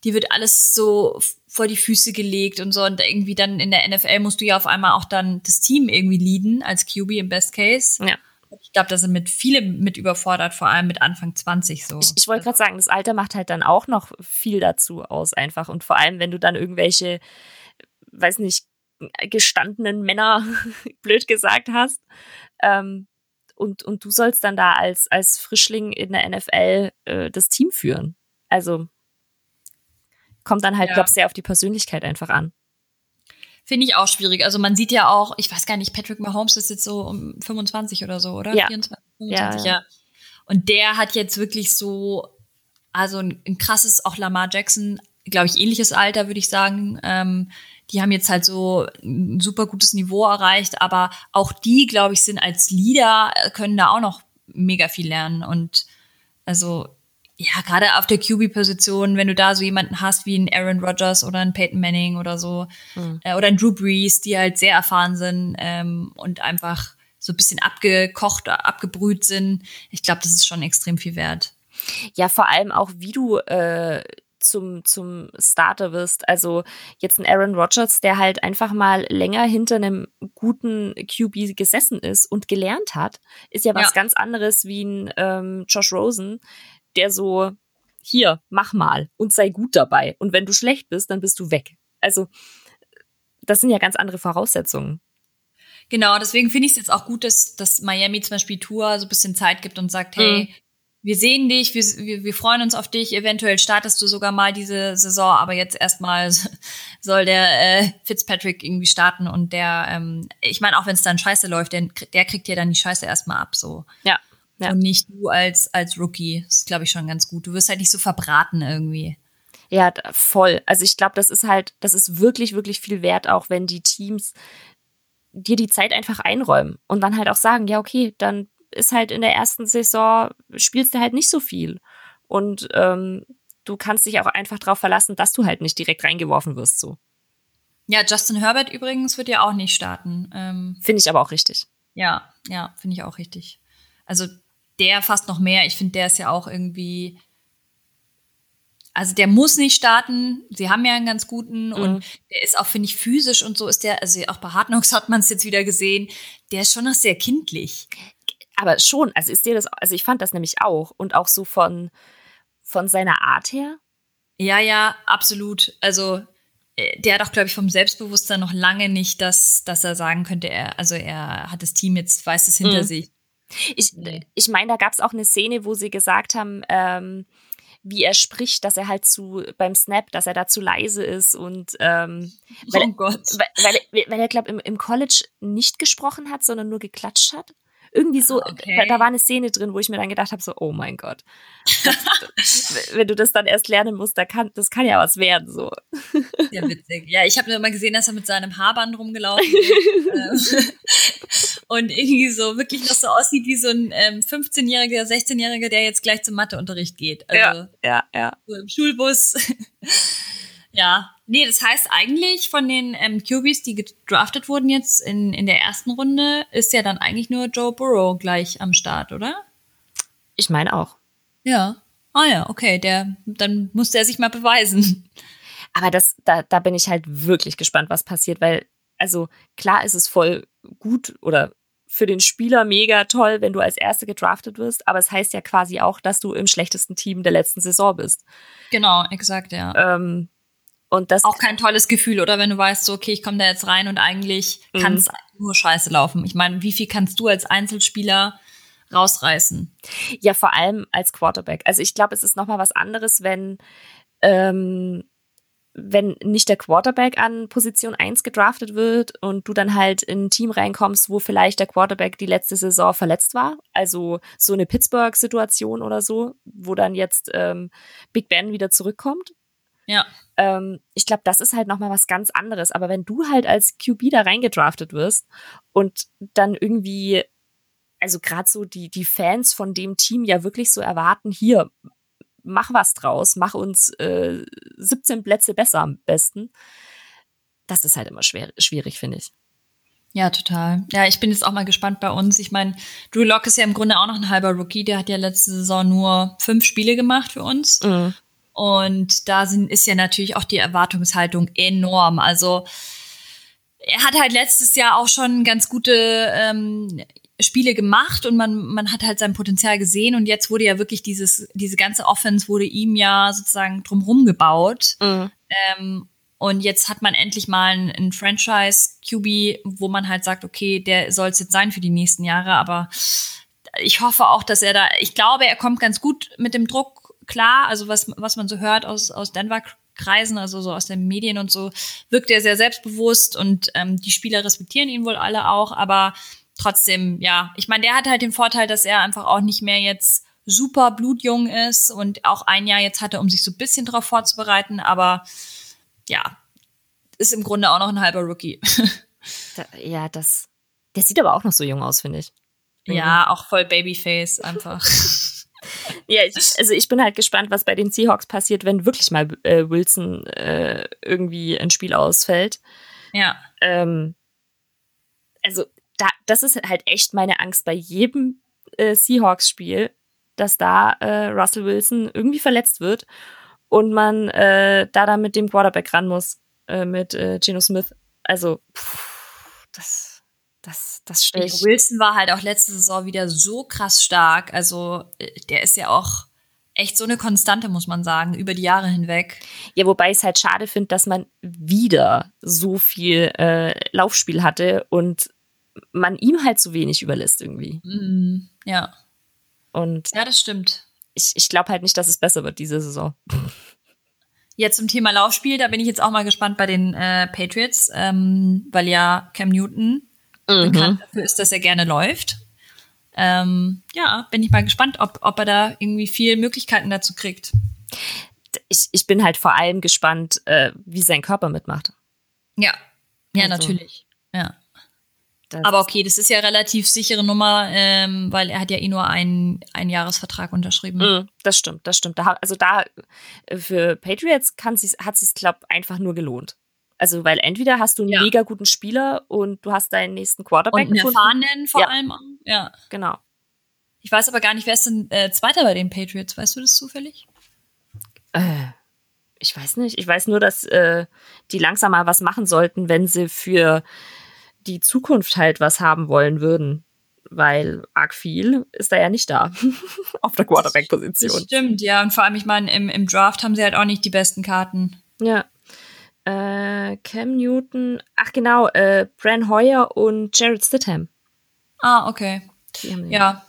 S1: die wird alles so vor die Füße gelegt und so. Und irgendwie dann in der NFL musst du ja auf einmal auch dann das Team irgendwie leaden als QB im Best Case.
S2: Ja.
S1: Ich glaube, da sind mit viele mit überfordert, vor allem mit Anfang 20 so.
S2: Ich, ich wollte gerade sagen, das Alter macht halt dann auch noch viel dazu aus einfach. Und vor allem, wenn du dann irgendwelche, weiß nicht, gestandenen Männer, blöd gesagt hast, ähm, und, und du sollst dann da als, als Frischling in der NFL äh, das Team führen. Also kommt dann halt, ja. glaube ich, sehr auf die Persönlichkeit einfach an.
S1: Finde ich auch schwierig. Also man sieht ja auch, ich weiß gar nicht, Patrick Mahomes ist jetzt so um 25 oder so, oder?
S2: Ja.
S1: 24, 25, ja. ja. Und der hat jetzt wirklich so, also ein, ein krasses, auch Lamar Jackson, glaube ich, ähnliches Alter, würde ich sagen. Ähm, die haben jetzt halt so ein super gutes Niveau erreicht, aber auch die, glaube ich, sind als Leader, äh, können da auch noch mega viel lernen. Und also ja, gerade auf der QB-Position, wenn du da so jemanden hast wie ein Aaron Rodgers oder ein Peyton Manning oder so, mhm. äh, oder ein Drew Brees, die halt sehr erfahren sind ähm, und einfach so ein bisschen abgekocht, abgebrüht sind. Ich glaube, das ist schon extrem viel wert.
S2: Ja, vor allem auch, wie du äh, zum, zum Starter wirst. Also jetzt ein Aaron Rodgers, der halt einfach mal länger hinter einem guten QB gesessen ist und gelernt hat, ist ja was ja. ganz anderes wie ein ähm, Josh Rosen, der so, hier, mach mal und sei gut dabei. Und wenn du schlecht bist, dann bist du weg. Also, das sind ja ganz andere Voraussetzungen.
S1: Genau, deswegen finde ich es jetzt auch gut, dass, dass Miami zum Beispiel Tour so ein bisschen Zeit gibt und sagt, hey, mhm wir sehen dich, wir, wir, wir freuen uns auf dich, eventuell startest du sogar mal diese Saison, aber jetzt erstmal soll der äh, Fitzpatrick irgendwie starten und der, ähm, ich meine, auch wenn es dann scheiße läuft, der, der kriegt ja dann die Scheiße erstmal ab, so.
S2: Ja. Ja.
S1: Und nicht du als, als Rookie. Das ist, glaube ich, schon ganz gut. Du wirst halt nicht so verbraten irgendwie.
S2: Ja, voll. Also ich glaube, das ist halt, das ist wirklich, wirklich viel wert, auch wenn die Teams dir die Zeit einfach einräumen und dann halt auch sagen, ja, okay, dann ist halt in der ersten Saison, spielst du halt nicht so viel. Und ähm, du kannst dich auch einfach darauf verlassen, dass du halt nicht direkt reingeworfen wirst so.
S1: Ja, Justin Herbert übrigens wird ja auch nicht starten. Ähm,
S2: finde ich aber auch richtig.
S1: Ja, ja, finde ich auch richtig. Also der fast noch mehr. Ich finde, der ist ja auch irgendwie. Also der muss nicht starten. Sie haben ja einen ganz guten mhm. und der ist auch, finde ich, physisch und so ist der, also auch bei Hard Knocks hat man es jetzt wieder gesehen, der ist schon noch sehr kindlich
S2: aber schon, also ist dir das, also ich fand das nämlich auch und auch so von, von seiner Art her.
S1: Ja, ja, absolut. Also äh, der hat auch, glaube ich, vom Selbstbewusstsein noch lange nicht, dass, dass er sagen könnte, er, also er hat das Team jetzt, weiß es hinter mhm. sich.
S2: Ich, ich meine, da gab es auch eine Szene, wo sie gesagt haben, ähm, wie er spricht, dass er halt zu beim Snap, dass er da zu leise ist und ähm, weil, oh Gott. Weil, weil, weil er, glaube im, im College nicht gesprochen hat, sondern nur geklatscht hat. Irgendwie so, okay. da, da, war eine Szene drin, wo ich mir dann gedacht habe, so, oh mein Gott. wenn du das dann erst lernen musst, da kann, das kann ja was werden, so.
S1: Ja, witzig. Ja, ich habe nur immer gesehen, dass er mit seinem Haarband rumgelaufen ist. Ähm, und irgendwie so wirklich noch so aussieht wie so ein ähm, 15-Jähriger, 16-Jähriger, der jetzt gleich zum Matheunterricht geht.
S2: Also, ja, ja, ja.
S1: So im Schulbus. Ja, Nee, das heißt eigentlich von den ähm, QBs, die gedraftet wurden jetzt in, in der ersten Runde, ist ja dann eigentlich nur Joe Burrow gleich am Start, oder?
S2: Ich meine auch.
S1: Ja. Ah ja, okay, der, dann muss der sich mal beweisen.
S2: Aber das, da, da bin ich halt wirklich gespannt, was passiert, weil, also klar ist es voll gut oder für den Spieler mega toll, wenn du als Erste gedraftet wirst, aber es heißt ja quasi auch, dass du im schlechtesten Team der letzten Saison bist.
S1: Genau, exakt, ja.
S2: Ähm, und das
S1: auch kein tolles Gefühl, oder wenn du weißt, so, okay, ich komme da jetzt rein und eigentlich mhm. kann es nur scheiße laufen. Ich meine, wie viel kannst du als Einzelspieler rausreißen?
S2: Ja, vor allem als Quarterback. Also ich glaube, es ist nochmal was anderes, wenn ähm, wenn nicht der Quarterback an Position 1 gedraftet wird und du dann halt in ein Team reinkommst, wo vielleicht der Quarterback die letzte Saison verletzt war, also so eine Pittsburgh-Situation oder so, wo dann jetzt ähm, Big Ben wieder zurückkommt
S1: ja.
S2: Ähm, ich glaube, das ist halt nochmal was ganz anderes. Aber wenn du halt als QB da reingedraftet wirst und dann irgendwie, also gerade so die, die Fans von dem Team ja wirklich so erwarten, hier, mach was draus, mach uns äh, 17 Plätze besser am besten. Das ist halt immer schwer, schwierig, finde ich.
S1: Ja, total. Ja, ich bin jetzt auch mal gespannt bei uns. Ich meine, Drew Locke ist ja im Grunde auch noch ein halber Rookie. Der hat ja letzte Saison nur fünf Spiele gemacht für uns. Mhm. Und da sind, ist ja natürlich auch die Erwartungshaltung enorm. Also er hat halt letztes Jahr auch schon ganz gute ähm, Spiele gemacht und man, man hat halt sein Potenzial gesehen und jetzt wurde ja wirklich dieses, diese ganze Offense wurde ihm ja sozusagen drumherum gebaut. Mhm. Ähm, und jetzt hat man endlich mal einen, einen Franchise-QB, wo man halt sagt, okay, der soll es jetzt sein für die nächsten Jahre, aber ich hoffe auch, dass er da, ich glaube, er kommt ganz gut mit dem Druck klar, also was, was man so hört aus, aus Denver-Kreisen, also so aus den Medien und so, wirkt er sehr selbstbewusst und ähm, die Spieler respektieren ihn wohl alle auch, aber trotzdem, ja, ich meine, der hat halt den Vorteil, dass er einfach auch nicht mehr jetzt super blutjung ist und auch ein Jahr jetzt hatte, um sich so ein bisschen darauf vorzubereiten, aber ja, ist im Grunde auch noch ein halber Rookie.
S2: da, ja, das, der sieht aber auch noch so jung aus, finde ich.
S1: Ja, auch voll Babyface einfach.
S2: ja, ich, also ich bin halt gespannt, was bei den Seahawks passiert, wenn wirklich mal äh, Wilson äh, irgendwie ein Spiel ausfällt.
S1: Ja.
S2: Ähm, also da, das ist halt echt meine Angst bei jedem äh, Seahawks-Spiel, dass da äh, Russell Wilson irgendwie verletzt wird und man äh, da dann mit dem Quarterback ran muss, äh, mit Geno Smith. Also, pff, das, das, das ich.
S1: Wilson war halt auch letzte Saison wieder so krass stark. Also, äh, der ist ja auch echt so eine Konstante, muss man sagen, über die Jahre hinweg.
S2: Ja, wobei ich es halt schade finde, dass man wieder so viel äh, Laufspiel hatte und man ihm halt so wenig überlässt irgendwie.
S1: Mm, ja.
S2: Und
S1: ja, das stimmt.
S2: Ich, ich glaube halt nicht, dass es besser wird diese Saison.
S1: Jetzt zum Thema Laufspiel, da bin ich jetzt auch mal gespannt bei den äh, Patriots, ähm, weil ja Cam Newton mhm. bekannt dafür ist, dass er gerne läuft. Ähm, ja, bin ich mal gespannt, ob, ob er da irgendwie viel Möglichkeiten dazu kriegt.
S2: Ich, ich bin halt vor allem gespannt, äh, wie sein Körper mitmacht.
S1: Ja, ja, also. natürlich. Ja. Das Aber okay, das ist ja relativ sichere Nummer, ähm, weil er hat ja eh nur einen, einen Jahresvertrag unterschrieben.
S2: Mm, das stimmt, das stimmt. Da, also da äh, für Patriots kann sie's, hat sich glaube einfach nur gelohnt. Also weil entweder hast du einen ja. mega guten Spieler und du hast deinen nächsten Quarterback
S1: und einen erfahrenen vor ja. allem. Ja,
S2: genau.
S1: Ich weiß aber gar nicht, wer ist denn äh, Zweiter bei den Patriots? Weißt du das zufällig?
S2: Äh, ich weiß nicht. Ich weiß nur, dass äh, die langsam mal was machen sollten, wenn sie für die Zukunft halt was haben wollen würden. Weil arg viel ist da ja nicht da auf der Quarterback-Position.
S1: Stimmt, ja. Und vor allem, ich meine, im, im Draft haben sie halt auch nicht die besten Karten.
S2: Ja. Äh, Cam Newton, ach genau, äh, Bran Hoyer und Jared Stidham.
S1: Ah, okay. Ja,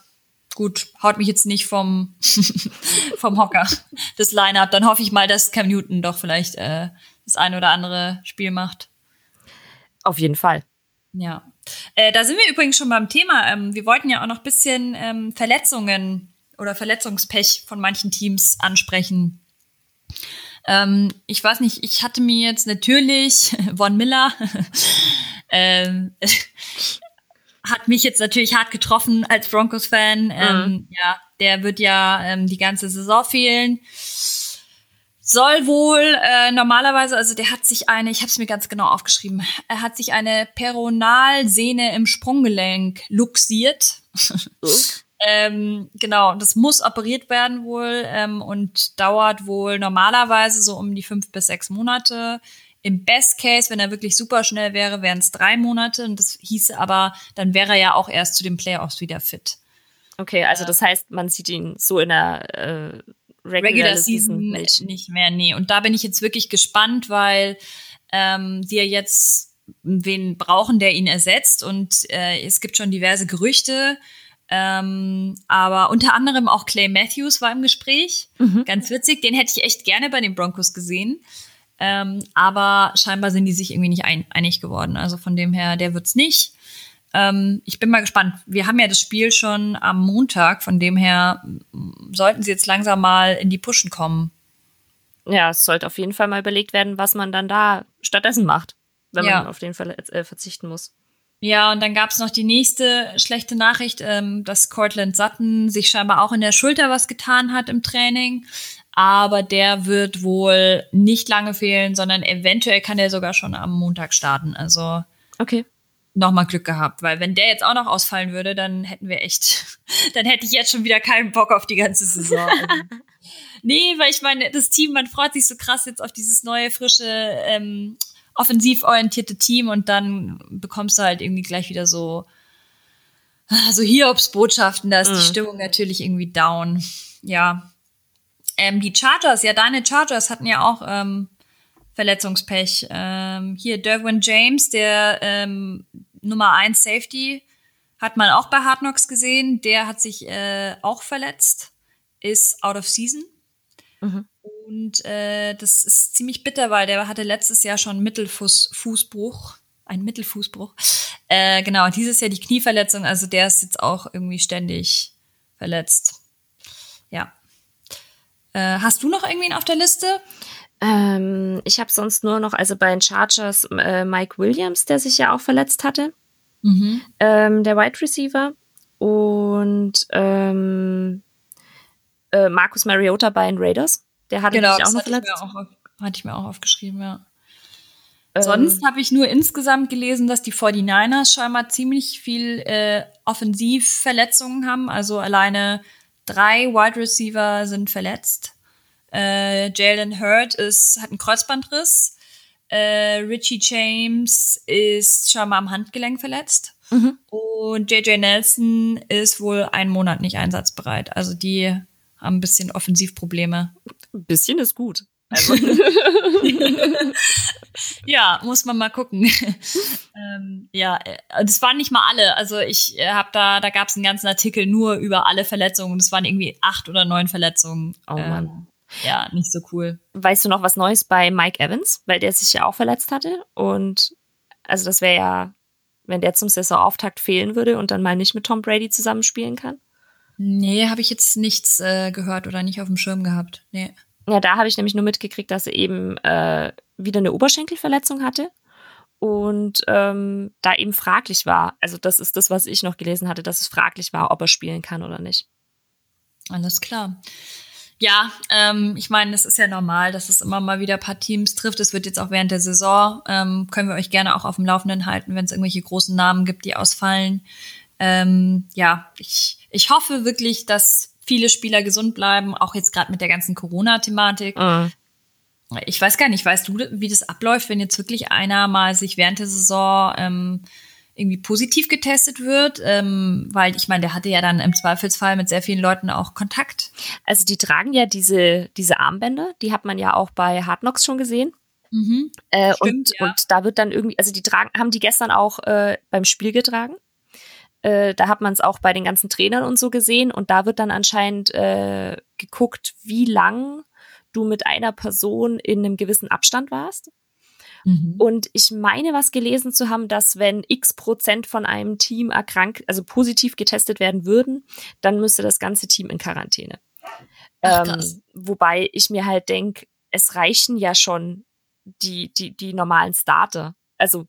S1: gut, haut mich jetzt nicht vom, vom Hocker, das Line-Up. Dann hoffe ich mal, dass Cam Newton doch vielleicht äh, das ein oder andere Spiel macht.
S2: Auf jeden Fall.
S1: Ja. Äh, da sind wir übrigens schon beim Thema. Ähm, wir wollten ja auch noch ein bisschen ähm, Verletzungen oder Verletzungspech von manchen Teams ansprechen. Ähm, ich weiß nicht, ich hatte mir jetzt natürlich Von Miller ähm, hat mich jetzt natürlich hart getroffen als Broncos-Fan. Ähm, mhm. Ja, der wird ja ähm, die ganze Saison fehlen soll wohl äh, normalerweise, also der hat sich eine, ich habe es mir ganz genau aufgeschrieben, er hat sich eine Peronalsehne im Sprunggelenk luxiert. Oh. Ähm, genau, das muss operiert werden wohl ähm, und dauert wohl normalerweise so um die fünf bis sechs Monate. Im Best Case, wenn er wirklich super schnell wäre, wären es drei Monate. Und das hieße aber, dann wäre er ja auch erst zu den Playoffs wieder fit.
S2: Okay, also das heißt, man sieht ihn so in der äh,
S1: Regular, Regular Season, nicht. nicht mehr, nee. Und da bin ich jetzt wirklich gespannt, weil ähm, die ja jetzt wen brauchen, der ihn ersetzt. Und äh, es gibt schon diverse Gerüchte. Ähm, aber unter anderem auch Clay Matthews war im Gespräch. Mhm. Ganz witzig. Den hätte ich echt gerne bei den Broncos gesehen. Ähm, aber scheinbar sind die sich irgendwie nicht ein einig geworden. Also von dem her, der wird's nicht. Ähm, ich bin mal gespannt. Wir haben ja das Spiel schon am Montag, von dem her sollten sie jetzt langsam mal in die Pushen kommen.
S2: Ja, es sollte auf jeden Fall mal überlegt werden, was man dann da stattdessen macht, wenn ja. man auf den Fall äh, verzichten muss.
S1: Ja, und dann gab's noch die nächste schlechte Nachricht, ähm, dass Cortland Sutton sich scheinbar auch in der Schulter was getan hat im Training. Aber der wird wohl nicht lange fehlen, sondern eventuell kann er sogar schon am Montag starten. Also
S2: okay
S1: nochmal Glück gehabt, weil wenn der jetzt auch noch ausfallen würde, dann hätten wir echt, dann hätte ich jetzt schon wieder keinen Bock auf die ganze Saison. nee, weil ich meine, das Team, man freut sich so krass jetzt auf dieses neue, frische, ähm, offensiv orientierte Team und dann bekommst du halt irgendwie gleich wieder so, so Hiobs-Botschaften, da ist mhm. die Stimmung natürlich irgendwie down. Ja. Ähm, die Chargers, ja, deine Chargers hatten ja auch ähm, Verletzungspech. Ähm, hier Derwin James, der ähm, Nummer 1 Safety, hat man auch bei Hard Knocks gesehen. Der hat sich äh, auch verletzt, ist out of season. Mhm. Und äh, das ist ziemlich bitter, weil der hatte letztes Jahr schon Mittelfußbruch. Ein Mittelfußbruch. Äh, genau, dieses Jahr die Knieverletzung, also der ist jetzt auch irgendwie ständig verletzt. Ja. Äh, hast du noch irgendwen auf der Liste?
S2: Ähm, ich habe sonst nur noch, also bei den Chargers, äh, Mike Williams, der sich ja auch verletzt hatte. Mhm. Ähm, der Wide Receiver. Und ähm, äh, Marcus Mariota bei den Raiders. Der hatte
S1: genau,
S2: sich auch noch
S1: verletzt. Auch, hatte ich mir auch aufgeschrieben, ja. Sonst ähm, habe ich nur insgesamt gelesen, dass die 49ers scheinbar ziemlich viel äh, Offensivverletzungen haben. Also alleine drei Wide Receiver sind verletzt. Äh, Jalen Hurd ist, hat einen Kreuzbandriss. Äh, Richie James ist scheinbar am Handgelenk verletzt. Mhm. Und JJ Nelson ist wohl einen Monat nicht einsatzbereit. Also die haben ein bisschen Offensivprobleme.
S2: Ein bisschen ist gut. Also.
S1: ja, muss man mal gucken. ähm, ja, äh, das waren nicht mal alle. Also ich äh, habe da, da gab es einen ganzen Artikel nur über alle Verletzungen. Das waren irgendwie acht oder neun Verletzungen.
S2: Oh Mann. Ähm,
S1: ja, nicht so cool.
S2: Weißt du noch was Neues bei Mike Evans, weil der sich ja auch verletzt hatte? Und also das wäre ja, wenn der zum Saisonauftakt fehlen würde und dann mal nicht mit Tom Brady zusammenspielen kann?
S1: Nee, habe ich jetzt nichts äh, gehört oder nicht auf dem Schirm gehabt. Nee.
S2: Ja, da habe ich nämlich nur mitgekriegt, dass er eben äh, wieder eine Oberschenkelverletzung hatte und ähm, da eben fraglich war. Also das ist das, was ich noch gelesen hatte, dass es fraglich war, ob er spielen kann oder nicht.
S1: Alles klar. Ja, ähm, ich meine, es ist ja normal, dass es immer mal wieder ein paar Teams trifft. Es wird jetzt auch während der Saison, ähm, können wir euch gerne auch auf dem Laufenden halten, wenn es irgendwelche großen Namen gibt, die ausfallen. Ähm, ja, ich, ich hoffe wirklich, dass viele Spieler gesund bleiben, auch jetzt gerade mit der ganzen Corona-Thematik. Mhm. Ich weiß gar nicht, weißt du, wie das abläuft, wenn jetzt wirklich einer mal sich während der Saison ähm, irgendwie positiv getestet wird? Ähm, weil ich meine, der hatte ja dann im Zweifelsfall mit sehr vielen Leuten auch Kontakt.
S2: Also die tragen ja diese, diese Armbänder, die hat man ja auch bei Hard Knocks schon gesehen. Mhm. Äh, Stimmt, und, ja. und da wird dann irgendwie, also die tragen, haben die gestern auch äh, beim Spiel getragen. Äh, da hat man es auch bei den ganzen Trainern und so gesehen. Und da wird dann anscheinend äh, geguckt, wie lang du mit einer Person in einem gewissen Abstand warst. Mhm. Und ich meine, was gelesen zu haben, dass wenn x Prozent von einem Team erkrankt, also positiv getestet werden würden, dann müsste das ganze Team in Quarantäne. Ach, ähm, wobei ich mir halt denke, es reichen ja schon die, die, die normalen Starter. Also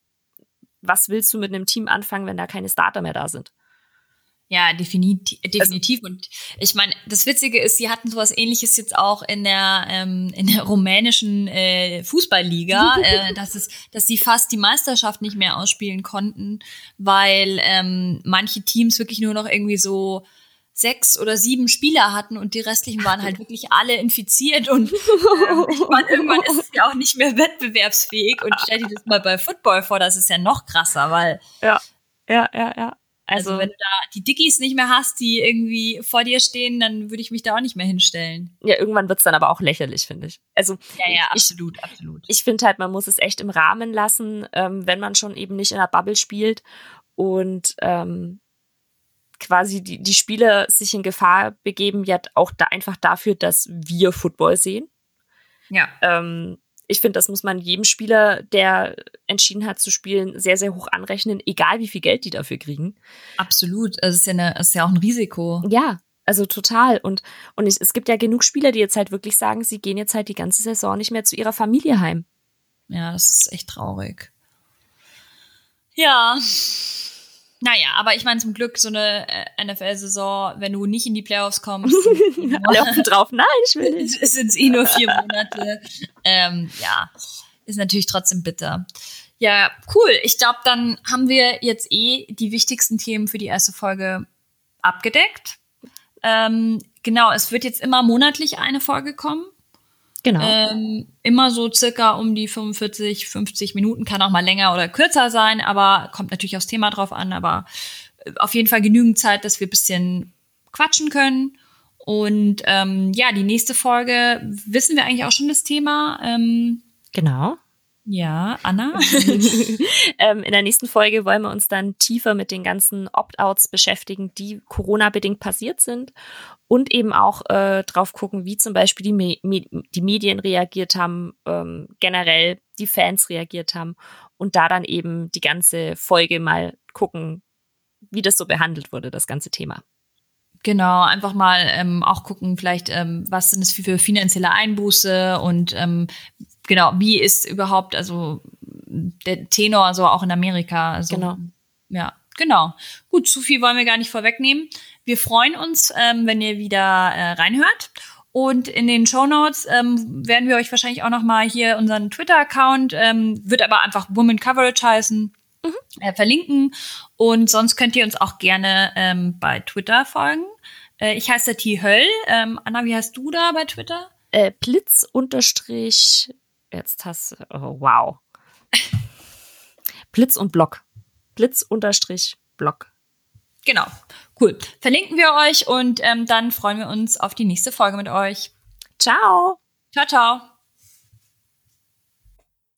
S2: was willst du mit einem Team anfangen, wenn da keine Starter mehr da sind?
S1: Ja, definitiv. definitiv. Also, und ich meine, das Witzige ist, sie hatten sowas ähnliches jetzt auch in der, ähm, in der rumänischen äh, Fußballliga, äh, dass, es, dass sie fast die Meisterschaft nicht mehr ausspielen konnten, weil ähm, manche Teams wirklich nur noch irgendwie so sechs oder sieben Spieler hatten und die restlichen waren halt wirklich alle infiziert und ich meine, irgendwann ist es ja auch nicht mehr wettbewerbsfähig und stell dir das mal bei Football vor, das ist ja noch krasser, weil
S2: ja, ja, ja, ja.
S1: Also, also wenn du da die Dickies nicht mehr hast, die irgendwie vor dir stehen, dann würde ich mich da auch nicht mehr hinstellen.
S2: Ja, irgendwann wird's dann aber auch lächerlich, finde ich. Also
S1: ja, ja, absolut, ich, absolut.
S2: Ich finde halt, man muss es echt im Rahmen lassen, ähm, wenn man schon eben nicht in der Bubble spielt und ähm, quasi die, die Spieler sich in Gefahr begeben, ja auch da einfach dafür, dass wir Football sehen.
S1: Ja.
S2: Ähm, ich finde, das muss man jedem Spieler, der entschieden hat zu spielen, sehr, sehr hoch anrechnen, egal wie viel Geld die dafür kriegen.
S1: Absolut. Also es ist ja, eine, es ist ja auch ein Risiko.
S2: Ja, also total. Und, und es, es gibt ja genug Spieler, die jetzt halt wirklich sagen, sie gehen jetzt halt die ganze Saison nicht mehr zu ihrer Familie heim.
S1: Ja, das ist echt traurig. Ja. Naja, aber ich meine zum Glück so eine äh, NFL-Saison, wenn du nicht in die Playoffs kommst.
S2: Alle drauf, nein, ich will nicht.
S1: Es sind eh nur vier Monate. ähm, ja, ist natürlich trotzdem bitter. Ja, cool. Ich glaube, dann haben wir jetzt eh die wichtigsten Themen für die erste Folge abgedeckt. Ähm, genau, es wird jetzt immer monatlich eine Folge kommen.
S2: Genau.
S1: Ähm, immer so circa um die 45, 50 Minuten, kann auch mal länger oder kürzer sein, aber kommt natürlich aufs Thema drauf an, aber äh, auf jeden Fall genügend Zeit, dass wir bisschen quatschen können. Und ähm, ja, die nächste Folge wissen wir eigentlich auch schon das Thema. Ähm,
S2: genau.
S1: Ja, Anna.
S2: ähm, in der nächsten Folge wollen wir uns dann tiefer mit den ganzen Opt-outs beschäftigen, die Corona-bedingt passiert sind und eben auch äh, drauf gucken, wie zum Beispiel die, Me die Medien reagiert haben, ähm, generell die Fans reagiert haben und da dann eben die ganze Folge mal gucken, wie das so behandelt wurde, das ganze Thema.
S1: Genau, einfach mal ähm, auch gucken, vielleicht, ähm, was sind es für finanzielle Einbuße und ähm, genau, wie ist überhaupt, also der Tenor so auch in Amerika. Also,
S2: genau.
S1: Ja, genau. Gut, zu viel wollen wir gar nicht vorwegnehmen. Wir freuen uns, ähm, wenn ihr wieder äh, reinhört. Und in den Show Notes ähm, werden wir euch wahrscheinlich auch noch mal hier unseren Twitter-Account, ähm, wird aber einfach Woman Coverage heißen, mhm. äh, verlinken. Und sonst könnt ihr uns auch gerne ähm, bei Twitter folgen. Äh, ich heiße T. Höll. Ähm, Anna, wie heißt du da bei Twitter?
S2: Äh, Blitz unterstrich. Jetzt hast du. Oh, wow. Blitz und Block. Blitz unterstrich Block.
S1: Genau. Cool. Verlinken wir euch und ähm, dann freuen wir uns auf die nächste Folge mit euch.
S2: Ciao.
S1: Ciao, ciao.